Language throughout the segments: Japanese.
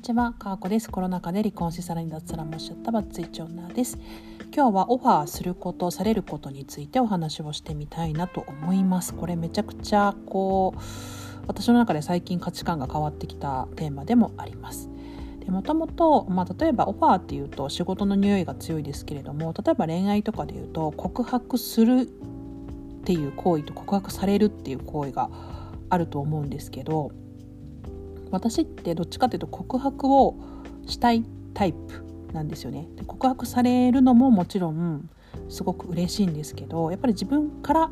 にちは、かわこです。コロナ禍で離婚しさらに脱サラもしちゃったバツイチ女です。今日はオファーすること、されることについてお話をしてみたいなと思います。これめちゃくちゃこう私の中で最近価値観が変わってきたテーマでもあります。もともと、例えばオファーっていうと仕事の匂いが強いですけれども例えば恋愛とかでいうと告白するっていう行為と告白されるっていう行為があると思うんですけど私ってどっちかというと告白をしたいタイプなんですよね。で告白されるのももちろんすごく嬉しいんですけどやっぱり自分から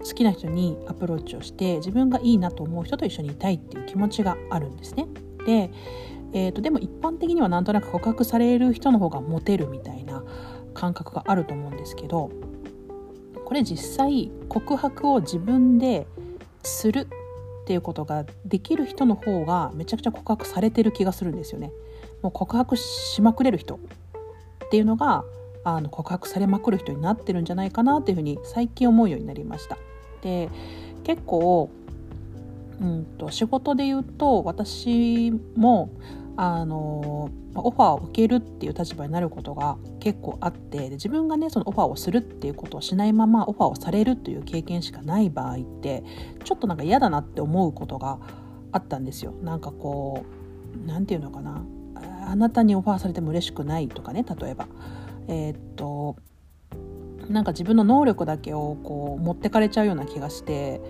好きな人にアプローチをして自分がいいなと思う人と一緒にいたいっていう気持ちがあるんですね。で,、えーと、でも一般的にはなんとなく告白される人の方がモテるみたいな感覚があると思うんですけどこれ実際告白を自分でするっていうことができる人の方がめちゃくちゃ告白されてる気がするんですよね。もう告白しまくれる人っていうのがあの告白されまくる人になってるんじゃないかなっていうふうに最近思うようになりました。で結構うんと仕事で言うと私もあのオファーを受けるっていう立場になることが結構あってで自分がねそのオファーをするっていうことをしないままオファーをされるという経験しかない場合ってちょっとなんか嫌だなって思うことがあったんですよ。なんかこう何て言うのかなあなたにオファーされても嬉しくないとかね例えば。えー、っとなんか自分の能力だけをこう持ってかれちゃうような気がして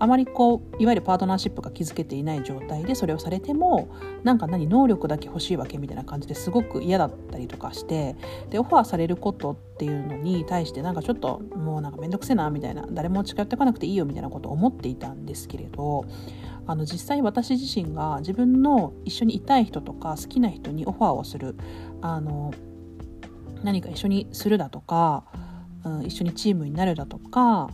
あまりこういわゆるパートナーシップが築けていない状態でそれをされてもなんか何能力だけ欲しいわけみたいな感じですごく嫌だったりとかしてでオファーされることっていうのに対してなんかちょっともうなんか面倒くせえなみたいな誰も近寄ってこなくていいよみたいなことを思っていたんですけれどあの実際私自身が自分の一緒にいたい人とか好きな人にオファーをするあの何か一緒にするだとか、うん、一緒にチームになるだとか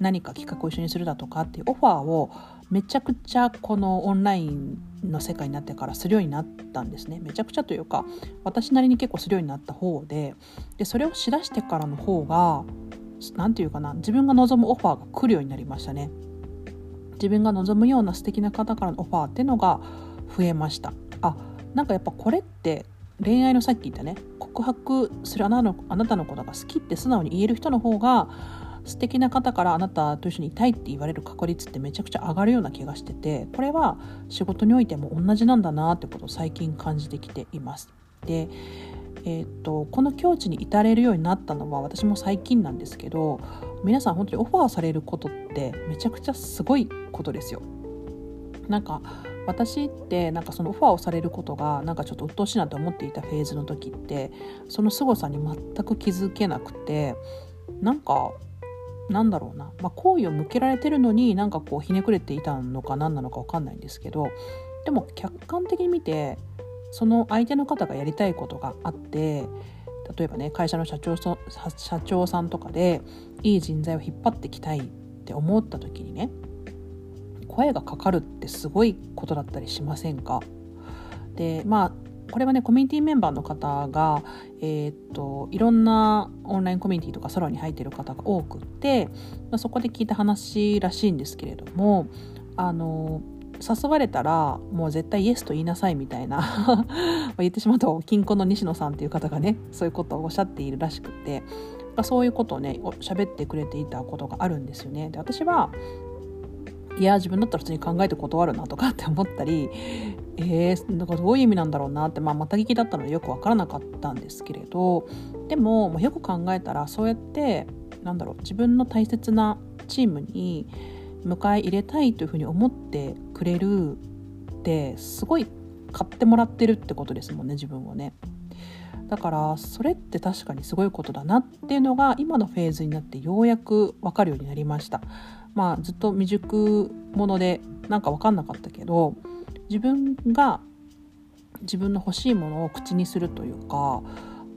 何か企画を一緒にするだとかっていうオファーをめちゃくちゃこのオンラインの世界になってからするようになったんですね。めちゃくちゃというか私なりに結構するようになった方ででそれをしだしてからの方が何て言うかな自分が望むオファーが来るようになりましたね。自分が望むような素敵な方からのオファーっていうのが増えました。あなんかやっぱこれって恋愛のさっき言ったね告白するあなたのことが好きって素直に言える人の方が素敵な方からあなたと一緒にいたいって言われる確率ってめちゃくちゃ上がるような気がしててこれは仕事においても同じなんだなってことを最近感じてきています。でえーと、とこの境地に至れるようになったのは私も最近なんですけど皆さん本当にオファーされることってめちゃくちゃすごいことですよ。なんか私ってなんかそのオファーをされることがなんかちょっと鬱陶しいなと思っていたフェーズの時ってその凄さに全く気づけなくてなんかなんだろうな、まあ、好意を向けられてるのになんかこうひねくれていたのか何なのか分かんないんですけどでも客観的に見てその相手の方がやりたいことがあって例えばね会社の社長社長さんとかでいい人材を引っ張ってきたいって思った時にね声がかかるってすごいことだったりしませんか？でまあこれはねコミュニティメンバーの方が、えー、っといろんなオンラインコミュニティとかサロに入っている方が多くて、まあ、そこで聞いた話らしいんですけれどもあの誘われたらもう絶対イエスと言いなさいみたいな 言ってしまうと金婚の西野さんっていう方がねそういうことをおっしゃっているらしくてそういうことをね喋ってくれていたことがあるんですよね。で私はいや自分だったら普通に考えて断るなとかって思ったりえー、なんかどういう意味なんだろうなって、まあ、また聞きだったのでよく分からなかったんですけれどでも、まあ、よく考えたらそうやってなんだろう自分の大切なチームに迎え入れたいというふうに思ってくれるってすごい買ってもらってるってことですもんね自分をね。だからそれって確かにすごいことだなっていうのが今のフェーズになってようやく分かるようになりました。まあずっと未熟者でなんか分かんなかったけど自分が自分の欲しいものを口にするというか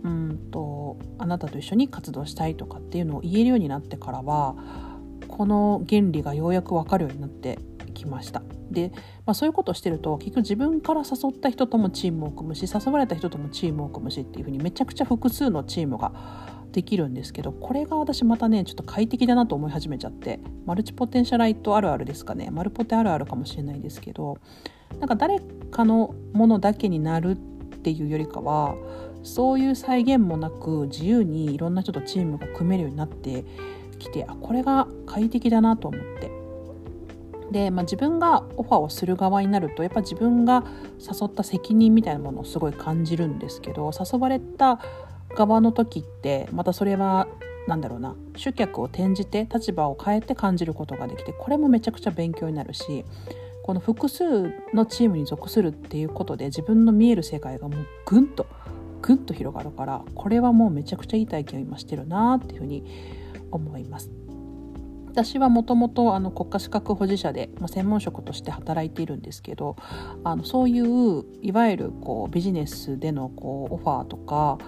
うんとあなたと一緒に活動したいとかっていうのを言えるようになってからはこの原理がようやく分かるようになってきました。で、まあ、そういうことをしてると結局自分から誘った人ともチームを組むし誘われた人ともチームを組むしっていうふうにめちゃくちゃ複数のチームができるんですけどこれが私またねちょっと快適だなと思い始めちゃってマルチポテンシャライトあるあるですかねマルポテあるあるかもしれないですけどなんか誰かのものだけになるっていうよりかはそういう再現もなく自由にいろんな人とチームが組めるようになってきてあこれが快適だなと思って。で、まあ、自分がオファーをする側になるとやっぱ自分が誘った責任みたいなものをすごい感じるんですけど誘われた側の時ってまたそれは何だろうな集客を転じて立場を変えて感じることができてこれもめちゃくちゃ勉強になるしこの複数のチームに属するっていうことで自分の見える世界がもうぐんとぐんと広がるからこれはもうめちゃくちゃいい体験を今してるなっていうふうに思います。私はもともと国家資格保持者で、まあ、専門職として働いているんですけどあのそういういわゆるこうビジネスでのこうオファーとか、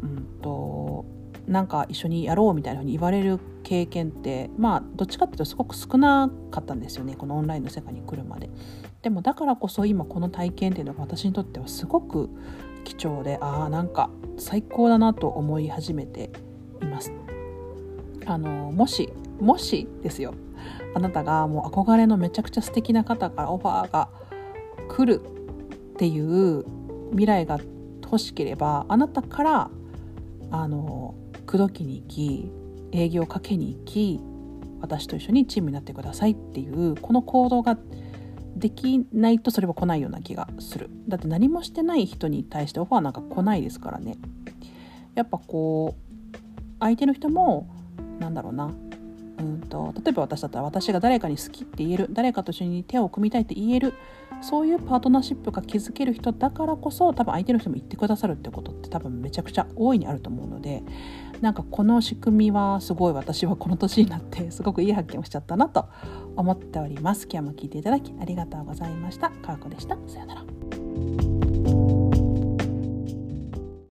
うんと、なんか一緒にやろうみたいなふうに言われる経験ってまあどっちかっていうとすごく少なかったんですよねこのオンラインの世界に来るまで。でもだからこそ今この体験っていうのが私にとってはすごく貴重でああなんか最高だなと思い始めています。あのもしもしですよあなたがもう憧れのめちゃくちゃ素敵な方からオファーが来るっていう未来が欲しければあなたからあの口説きに行き営業をかけに行き私と一緒にチームになってくださいっていうこの行動ができないとそれは来ないような気がする。だって何もしてない人に対してオファーなんか来ないですからね。やっぱこう相手の人もなんだろうな。うんと例えば私だったら私が誰かに好きって言える誰かと一緒に手を組みたいって言えるそういうパートナーシップが築ける人だからこそ多分相手の人も言ってくださるってことって多分めちゃくちゃ大いにあると思うのでなんかこの仕組みはすごい私はこの年になってすごくいい発見をしちゃったなと思っております。今日も聞いていただきありがとうございました。かわこでした。さようなら。